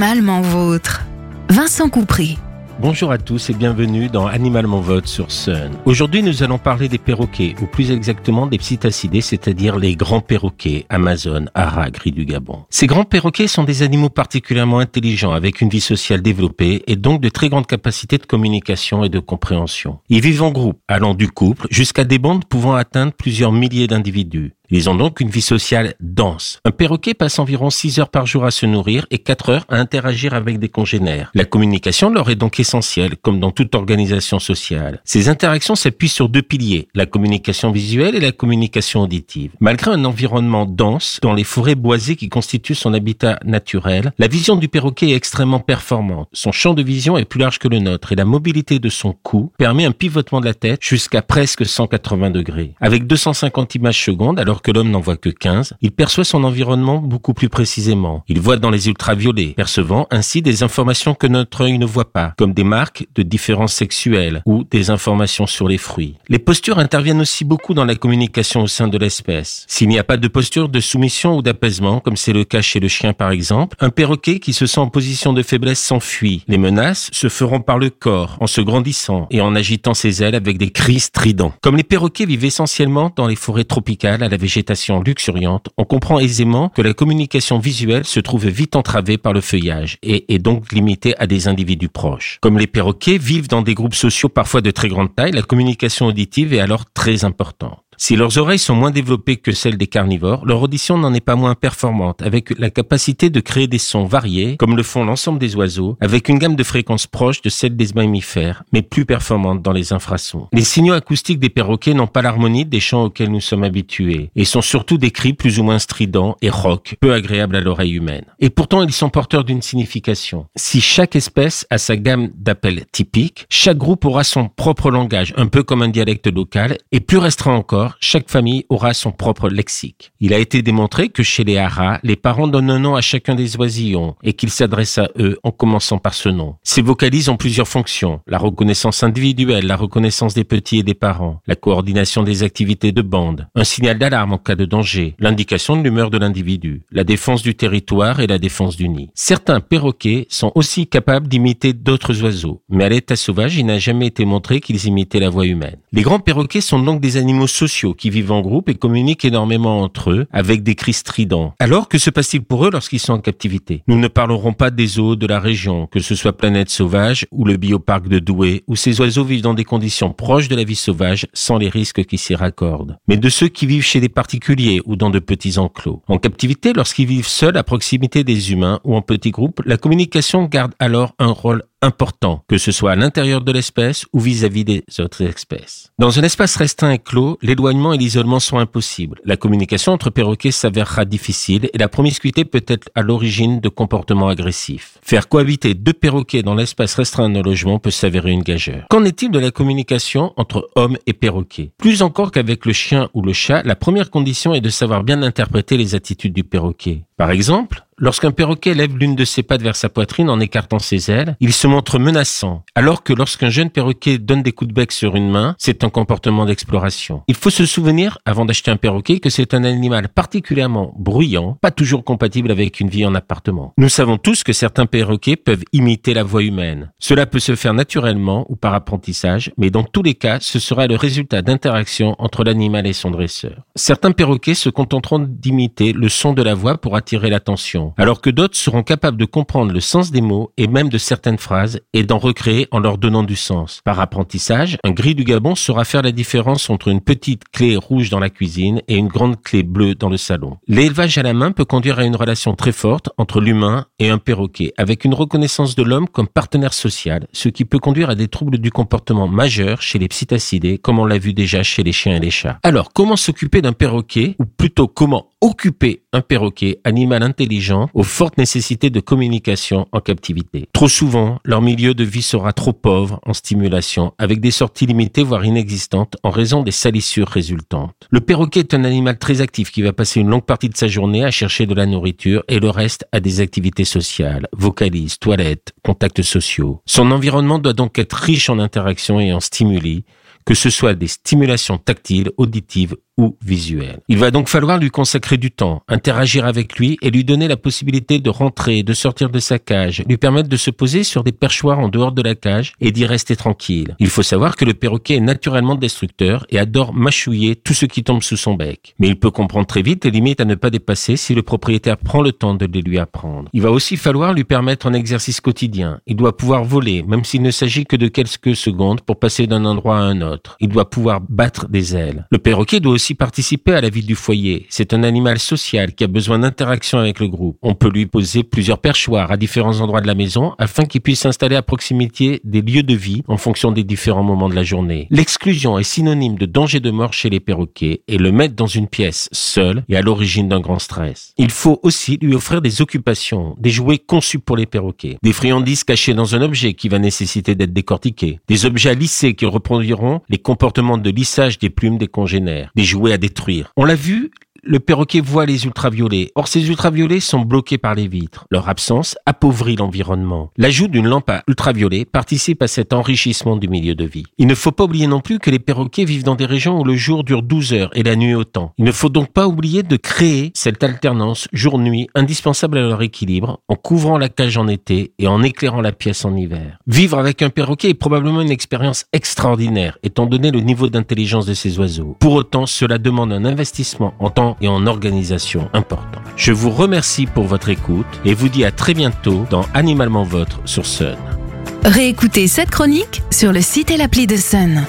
Animalement vôtre. Vincent Coupry. Bonjour à tous et bienvenue dans Animalement Vote sur Sun. Aujourd'hui, nous allons parler des perroquets, ou plus exactement des psittacidés, c'est-à-dire les grands perroquets, Amazon, Ara, gris du Gabon. Ces grands perroquets sont des animaux particulièrement intelligents, avec une vie sociale développée et donc de très grandes capacités de communication et de compréhension. Ils vivent en groupe, allant du couple jusqu'à des bandes pouvant atteindre plusieurs milliers d'individus. Ils ont donc une vie sociale dense. Un perroquet passe environ 6 heures par jour à se nourrir et 4 heures à interagir avec des congénères. La communication leur est donc essentielle, comme dans toute organisation sociale. Ces interactions s'appuient sur deux piliers, la communication visuelle et la communication auditive. Malgré un environnement dense, dans les forêts boisées qui constituent son habitat naturel, la vision du perroquet est extrêmement performante. Son champ de vision est plus large que le nôtre et la mobilité de son cou permet un pivotement de la tête jusqu'à presque 180 degrés. Avec 250 images secondes, alors que l'homme n'en voit que 15, il perçoit son environnement beaucoup plus précisément. Il voit dans les ultraviolets, percevant ainsi des informations que notre œil ne voit pas, comme des marques de différences sexuelles ou des informations sur les fruits. Les postures interviennent aussi beaucoup dans la communication au sein de l'espèce. S'il n'y a pas de posture de soumission ou d'apaisement, comme c'est le cas chez le chien par exemple, un perroquet qui se sent en position de faiblesse s'enfuit. Les menaces se feront par le corps, en se grandissant et en agitant ses ailes avec des cris stridents. Comme les perroquets vivent essentiellement dans les forêts tropicales à la végétation luxuriante, on comprend aisément que la communication visuelle se trouve vite entravée par le feuillage et est donc limitée à des individus proches. Comme les perroquets vivent dans des groupes sociaux parfois de très grande taille, la communication auditive est alors très importante. Si leurs oreilles sont moins développées que celles des carnivores, leur audition n'en est pas moins performante, avec la capacité de créer des sons variés, comme le font l'ensemble des oiseaux, avec une gamme de fréquences proche de celle des mammifères, mais plus performante dans les infrasons. Les signaux acoustiques des perroquets n'ont pas l'harmonie des chants auxquels nous sommes habitués, et sont surtout des cris plus ou moins stridents et rock, peu agréables à l'oreille humaine. Et pourtant, ils sont porteurs d'une signification. Si chaque espèce a sa gamme d'appels typiques, chaque groupe aura son propre langage, un peu comme un dialecte local, et plus restreint encore, chaque famille aura son propre lexique. Il a été démontré que chez les haras, les parents donnent un nom à chacun des oisillons et qu'ils s'adressent à eux en commençant par ce nom. Ces vocalises ont plusieurs fonctions. La reconnaissance individuelle, la reconnaissance des petits et des parents, la coordination des activités de bande, un signal d'alarme en cas de danger, l'indication de l'humeur de l'individu, la défense du territoire et la défense du nid. Certains perroquets sont aussi capables d'imiter d'autres oiseaux, mais à l'état sauvage, il n'a jamais été montré qu'ils imitaient la voix humaine. Les grands perroquets sont donc des animaux sociaux qui vivent en groupe et communiquent énormément entre eux avec des cris stridents. Alors, que se passe-t-il pour eux lorsqu'ils sont en captivité? Nous ne parlerons pas des eaux de la région, que ce soit Planète Sauvage ou le bioparc de Douai, où ces oiseaux vivent dans des conditions proches de la vie sauvage sans les risques qui s'y raccordent, mais de ceux qui vivent chez des particuliers ou dans de petits enclos. En captivité, lorsqu'ils vivent seuls à proximité des humains ou en petits groupes, la communication garde alors un rôle important, que ce soit à l'intérieur de l'espèce ou vis-à-vis des autres espèces. Dans un espace restreint et clos, l'éloignement et l'isolement sont impossibles. La communication entre perroquets s'avérera difficile et la promiscuité peut être à l'origine de comportements agressifs. Faire cohabiter deux perroquets dans l'espace restreint d'un logement peut s'avérer une gageure. Qu'en est-il de la communication entre hommes et perroquets? Plus encore qu'avec le chien ou le chat, la première condition est de savoir bien interpréter les attitudes du perroquet. Par exemple, Lorsqu'un perroquet lève l'une de ses pattes vers sa poitrine en écartant ses ailes, il se montre menaçant, alors que lorsqu'un jeune perroquet donne des coups de bec sur une main, c'est un comportement d'exploration. Il faut se souvenir, avant d'acheter un perroquet, que c'est un animal particulièrement bruyant, pas toujours compatible avec une vie en appartement. Nous savons tous que certains perroquets peuvent imiter la voix humaine. Cela peut se faire naturellement ou par apprentissage, mais dans tous les cas, ce sera le résultat d'interactions entre l'animal et son dresseur. Certains perroquets se contenteront d'imiter le son de la voix pour attirer l'attention alors que d'autres seront capables de comprendre le sens des mots et même de certaines phrases et d'en recréer en leur donnant du sens. Par apprentissage, un gris du Gabon saura faire la différence entre une petite clé rouge dans la cuisine et une grande clé bleue dans le salon. L'élevage à la main peut conduire à une relation très forte entre l'humain et un perroquet, avec une reconnaissance de l'homme comme partenaire social, ce qui peut conduire à des troubles du comportement majeurs chez les psittacidés, comme on l'a vu déjà chez les chiens et les chats. Alors, comment s'occuper d'un perroquet, ou plutôt comment occuper un perroquet, animal intelligent, aux fortes nécessités de communication en captivité. Trop souvent, leur milieu de vie sera trop pauvre en stimulation, avec des sorties limitées voire inexistantes en raison des salissures résultantes. Le perroquet est un animal très actif qui va passer une longue partie de sa journée à chercher de la nourriture et le reste à des activités sociales, vocalises, toilettes, contacts sociaux. Son environnement doit donc être riche en interactions et en stimuli, que ce soit des stimulations tactiles, auditives ou visuel. Il va donc falloir lui consacrer du temps, interagir avec lui et lui donner la possibilité de rentrer, de sortir de sa cage, lui permettre de se poser sur des perchoirs en dehors de la cage et d'y rester tranquille. Il faut savoir que le perroquet est naturellement destructeur et adore mâchouiller tout ce qui tombe sous son bec. Mais il peut comprendre très vite les limites à ne pas dépasser si le propriétaire prend le temps de les lui apprendre. Il va aussi falloir lui permettre un exercice quotidien. Il doit pouvoir voler, même s'il ne s'agit que de quelques secondes pour passer d'un endroit à un autre. Il doit pouvoir battre des ailes. Le perroquet doit aussi participer à la vie du foyer. C'est un animal social qui a besoin d'interaction avec le groupe. On peut lui poser plusieurs perchoirs à différents endroits de la maison afin qu'il puisse s'installer à proximité des lieux de vie en fonction des différents moments de la journée. L'exclusion est synonyme de danger de mort chez les perroquets et le mettre dans une pièce seul est à l'origine d'un grand stress. Il faut aussi lui offrir des occupations, des jouets conçus pour les perroquets, des friandises cachées dans un objet qui va nécessiter d'être décortiqué, des objets à lisser qui reproduiront les comportements de lissage des plumes des congénères, des jouets à détruire. On l'a vu, le perroquet voit les ultraviolets. Or, ces ultraviolets sont bloqués par les vitres. Leur absence appauvrit l'environnement. L'ajout d'une lampe à ultraviolets participe à cet enrichissement du milieu de vie. Il ne faut pas oublier non plus que les perroquets vivent dans des régions où le jour dure 12 heures et la nuit autant. Il ne faut donc pas oublier de créer cette alternance jour-nuit indispensable à leur équilibre en couvrant la cage en été et en éclairant la pièce en hiver. Vivre avec un perroquet est probablement une expérience extraordinaire étant donné le niveau d'intelligence de ces oiseaux. Pour autant, cela demande un investissement en temps et en organisation important. Je vous remercie pour votre écoute et vous dis à très bientôt dans Animalement Votre sur Sun. Réécoutez cette chronique sur le site et l'appli de Sun.